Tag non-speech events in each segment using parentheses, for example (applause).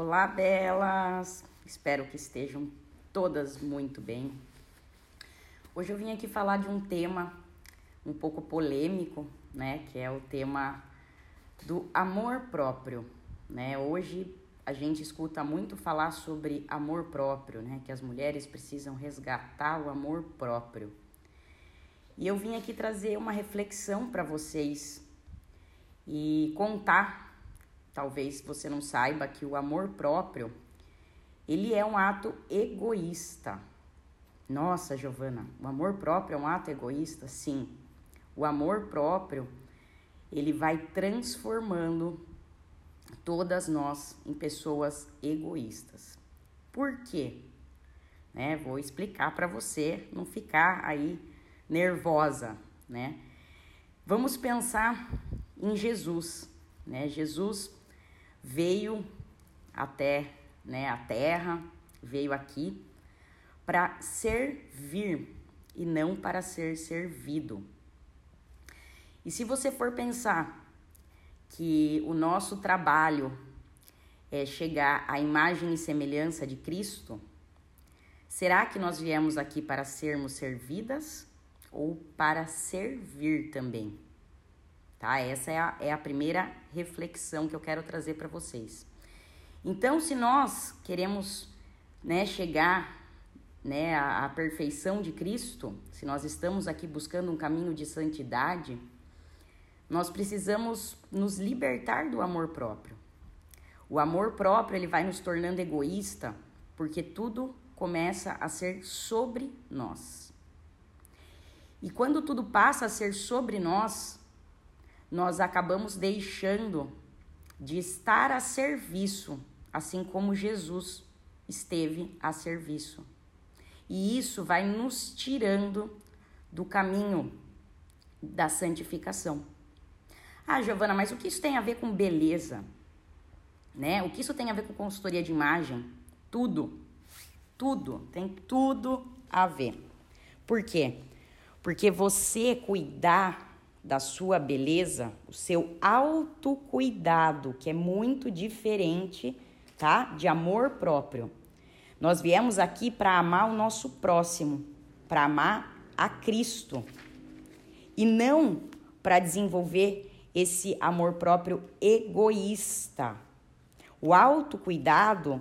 Olá, belas! Espero que estejam todas muito bem. Hoje eu vim aqui falar de um tema um pouco polêmico, né, que é o tema do amor próprio, né? Hoje a gente escuta muito falar sobre amor próprio, né, que as mulheres precisam resgatar o amor próprio. E eu vim aqui trazer uma reflexão para vocês e contar talvez você não saiba que o amor próprio ele é um ato egoísta. Nossa, Giovana, o amor próprio é um ato egoísta? Sim. O amor próprio, ele vai transformando todas nós em pessoas egoístas. Por quê? Né? Vou explicar para você não ficar aí nervosa, né? Vamos pensar em Jesus, né? Jesus veio até né, a terra, veio aqui para servir e não para ser servido. E se você for pensar que o nosso trabalho é chegar à imagem e semelhança de Cristo, será que nós viemos aqui para sermos servidas ou para servir também? Tá? Essa é a, é a primeira reflexão que eu quero trazer para vocês. Então, se nós queremos né, chegar né, à, à perfeição de Cristo, se nós estamos aqui buscando um caminho de santidade, nós precisamos nos libertar do amor próprio. O amor próprio ele vai nos tornando egoísta, porque tudo começa a ser sobre nós. E quando tudo passa a ser sobre nós, nós acabamos deixando de estar a serviço, assim como Jesus esteve a serviço. E isso vai nos tirando do caminho da santificação. Ah, Giovana, mas o que isso tem a ver com beleza? Né? O que isso tem a ver com consultoria de imagem? Tudo. Tudo, tem tudo a ver. Por quê? Porque você cuidar da sua beleza, o seu autocuidado, que é muito diferente, tá? De amor próprio. Nós viemos aqui para amar o nosso próximo, para amar a Cristo e não para desenvolver esse amor próprio egoísta. O autocuidado,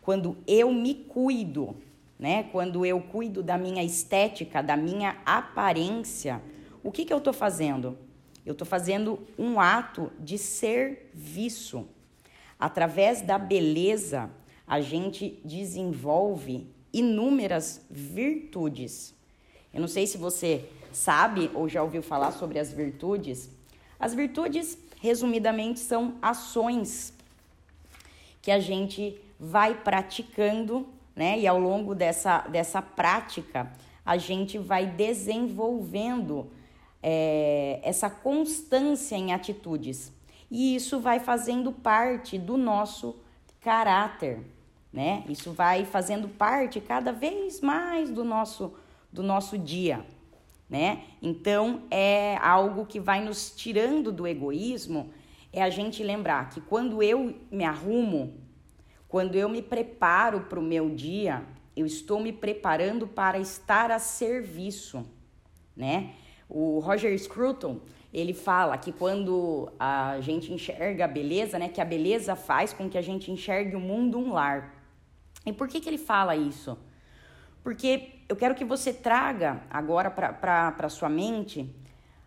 quando eu me cuido, né? Quando eu cuido da minha estética, da minha aparência, o que, que eu estou fazendo? Eu estou fazendo um ato de serviço. Através da beleza, a gente desenvolve inúmeras virtudes. Eu não sei se você sabe ou já ouviu falar sobre as virtudes. As virtudes, resumidamente, são ações que a gente vai praticando, né? E ao longo dessa, dessa prática, a gente vai desenvolvendo é, essa constância em atitudes. E isso vai fazendo parte do nosso caráter, né? Isso vai fazendo parte cada vez mais do nosso, do nosso dia, né? Então é algo que vai nos tirando do egoísmo, é a gente lembrar que quando eu me arrumo, quando eu me preparo para o meu dia, eu estou me preparando para estar a serviço, né? O Roger Scruton, ele fala que quando a gente enxerga a beleza, né, que a beleza faz com que a gente enxergue o mundo um lar. E por que, que ele fala isso? Porque eu quero que você traga agora para a sua mente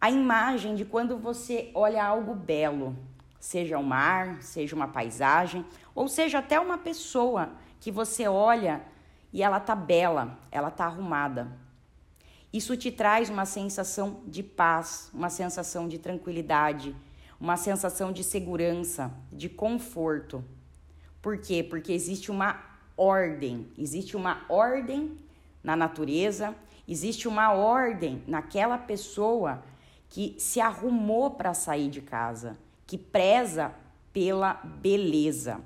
a imagem de quando você olha algo belo, seja o mar, seja uma paisagem, ou seja até uma pessoa que você olha e ela tá bela, ela tá arrumada. Isso te traz uma sensação de paz, uma sensação de tranquilidade, uma sensação de segurança, de conforto. Por quê? Porque existe uma ordem, existe uma ordem na natureza, existe uma ordem naquela pessoa que se arrumou para sair de casa, que preza pela beleza.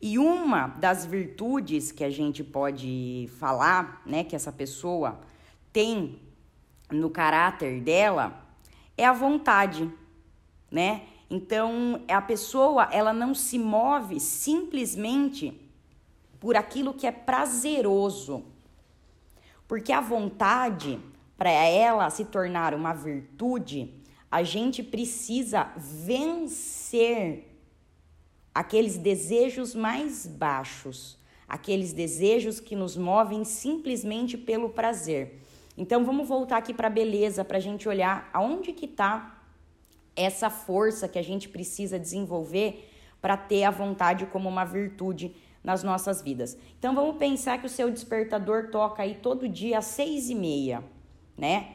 E uma das virtudes que a gente pode falar, né, que essa pessoa tem no caráter dela é a vontade, né? Então, a pessoa, ela não se move simplesmente por aquilo que é prazeroso. Porque a vontade, para ela se tornar uma virtude, a gente precisa vencer aqueles desejos mais baixos, aqueles desejos que nos movem simplesmente pelo prazer. Então vamos voltar aqui para a beleza, para a gente olhar aonde que está essa força que a gente precisa desenvolver para ter a vontade como uma virtude nas nossas vidas. Então vamos pensar que o seu despertador toca aí todo dia às seis e meia, né?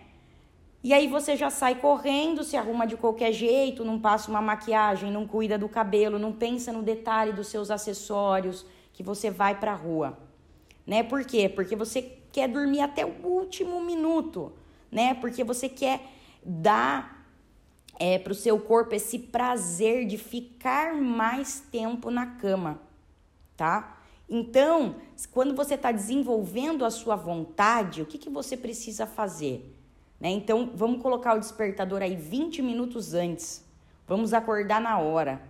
E aí você já sai correndo, se arruma de qualquer jeito, não passa uma maquiagem, não cuida do cabelo, não pensa no detalhe dos seus acessórios, que você vai para a rua, né? Por quê? Porque você quer dormir até o último minuto, né? Porque você quer dar é, para o seu corpo esse prazer de ficar mais tempo na cama, tá? Então, quando você está desenvolvendo a sua vontade, o que, que você precisa fazer? Né? Então, vamos colocar o despertador aí 20 minutos antes. Vamos acordar na hora,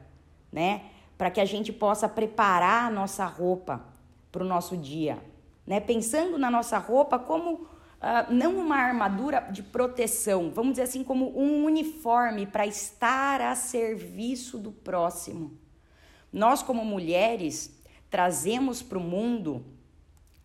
né? Para que a gente possa preparar a nossa roupa para o nosso dia, né? Pensando na nossa roupa como uh, não uma armadura de proteção, vamos dizer assim, como um uniforme para estar a serviço do próximo. Nós, como mulheres, trazemos para o mundo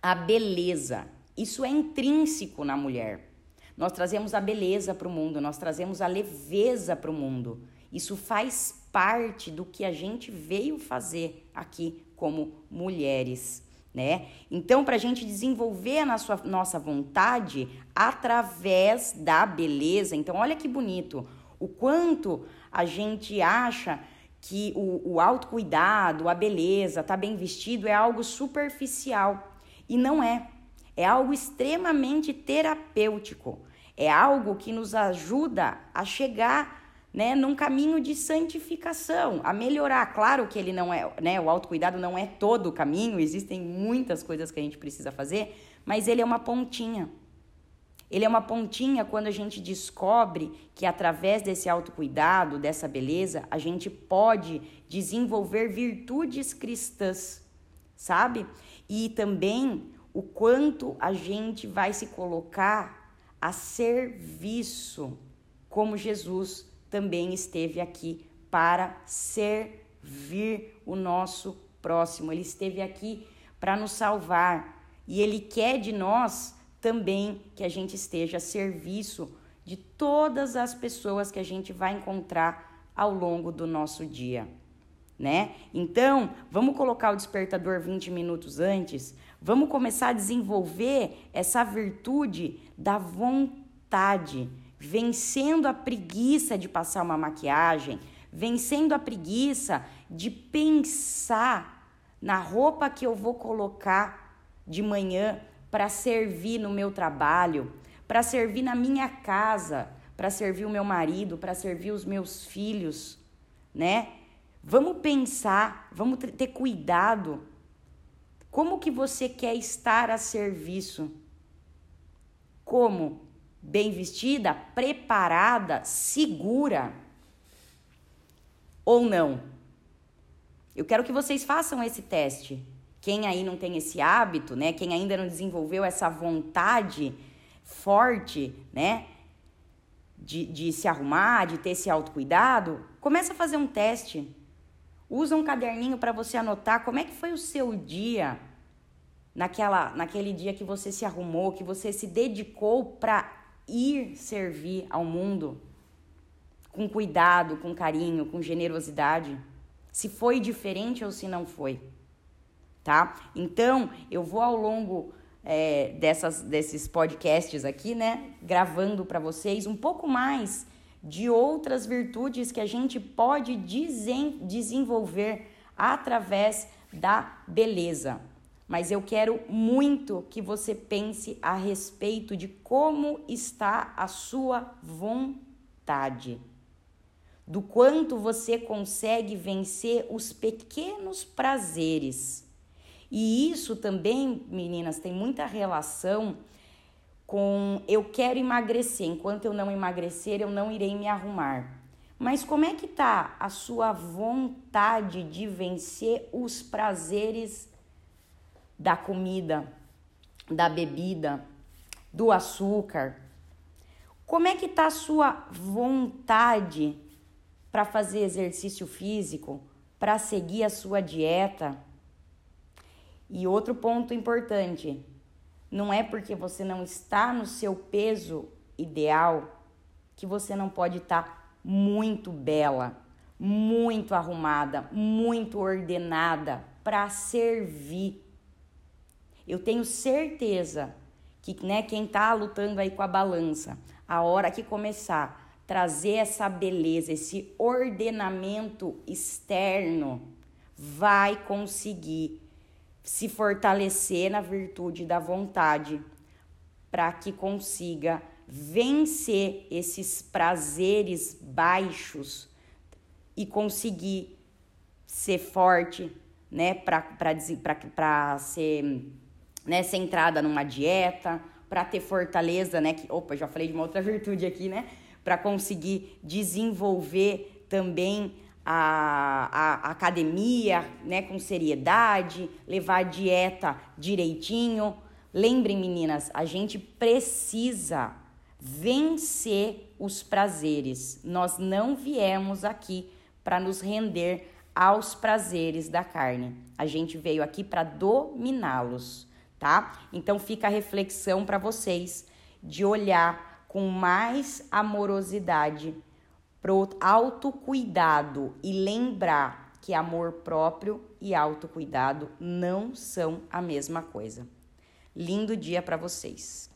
a beleza. Isso é intrínseco na mulher. Nós trazemos a beleza para o mundo, nós trazemos a leveza para o mundo. Isso faz parte do que a gente veio fazer aqui como mulheres né? Então, para a gente desenvolver a nossa, nossa vontade através da beleza, então, olha que bonito, o quanto a gente acha que o, o autocuidado, a beleza, tá bem vestido é algo superficial. E não é. É algo extremamente terapêutico. É algo que nos ajuda a chegar né, num caminho de santificação, a melhorar. Claro que ele não é, né, o autocuidado não é todo o caminho, existem muitas coisas que a gente precisa fazer, mas ele é uma pontinha. Ele é uma pontinha quando a gente descobre que através desse autocuidado, dessa beleza, a gente pode desenvolver virtudes cristãs, sabe? E também o quanto a gente vai se colocar a serviço como Jesus também esteve aqui para servir o nosso próximo. Ele esteve aqui para nos salvar e ele quer de nós também que a gente esteja a serviço de todas as pessoas que a gente vai encontrar ao longo do nosso dia, né? Então, vamos colocar o despertador 20 minutos antes, vamos começar a desenvolver essa virtude da vontade vencendo a preguiça de passar uma maquiagem, vencendo a preguiça de pensar na roupa que eu vou colocar de manhã para servir no meu trabalho, para servir na minha casa, para servir o meu marido, para servir os meus filhos, né? Vamos pensar, vamos ter cuidado. Como que você quer estar a serviço? Como? Bem vestida, preparada, segura ou não? Eu quero que vocês façam esse teste. Quem aí não tem esse hábito, né? Quem ainda não desenvolveu essa vontade forte, né? De, de se arrumar, de ter esse autocuidado, começa a fazer um teste. Usa um caderninho para você anotar como é que foi o seu dia naquela, naquele dia que você se arrumou, que você se dedicou para ir servir ao mundo com cuidado, com carinho, com generosidade, se foi diferente ou se não foi, tá? Então, eu vou ao longo é, dessas, desses podcasts aqui, né, gravando para vocês um pouco mais de outras virtudes que a gente pode desenvolver através da beleza mas eu quero muito que você pense a respeito de como está a sua vontade, do quanto você consegue vencer os pequenos prazeres. E isso também, meninas, tem muita relação com eu quero emagrecer, enquanto eu não emagrecer, eu não irei me arrumar. Mas como é que tá a sua vontade de vencer os prazeres da comida, da bebida, do açúcar? Como é que tá a sua vontade para fazer exercício físico, para seguir a sua dieta? E outro ponto importante, não é porque você não está no seu peso ideal que você não pode estar tá muito bela, muito arrumada, muito ordenada para servir. Eu tenho certeza que né, quem está lutando aí com a balança, a hora que começar a trazer essa beleza, esse ordenamento externo, vai conseguir se fortalecer na virtude da vontade, para que consiga vencer esses prazeres baixos e conseguir ser forte, né, para ser né, centrada numa dieta, para ter fortaleza, né, que, opa, já falei de uma outra (laughs) virtude aqui, né, para conseguir desenvolver também a, a, academia, né, com seriedade, levar a dieta direitinho. Lembrem, meninas, a gente precisa vencer os prazeres. Nós não viemos aqui para nos render aos prazeres da carne. A gente veio aqui para dominá-los, tá? Então fica a reflexão para vocês de olhar com mais amorosidade pro autocuidado e lembrar que amor próprio e autocuidado não são a mesma coisa. Lindo dia para vocês.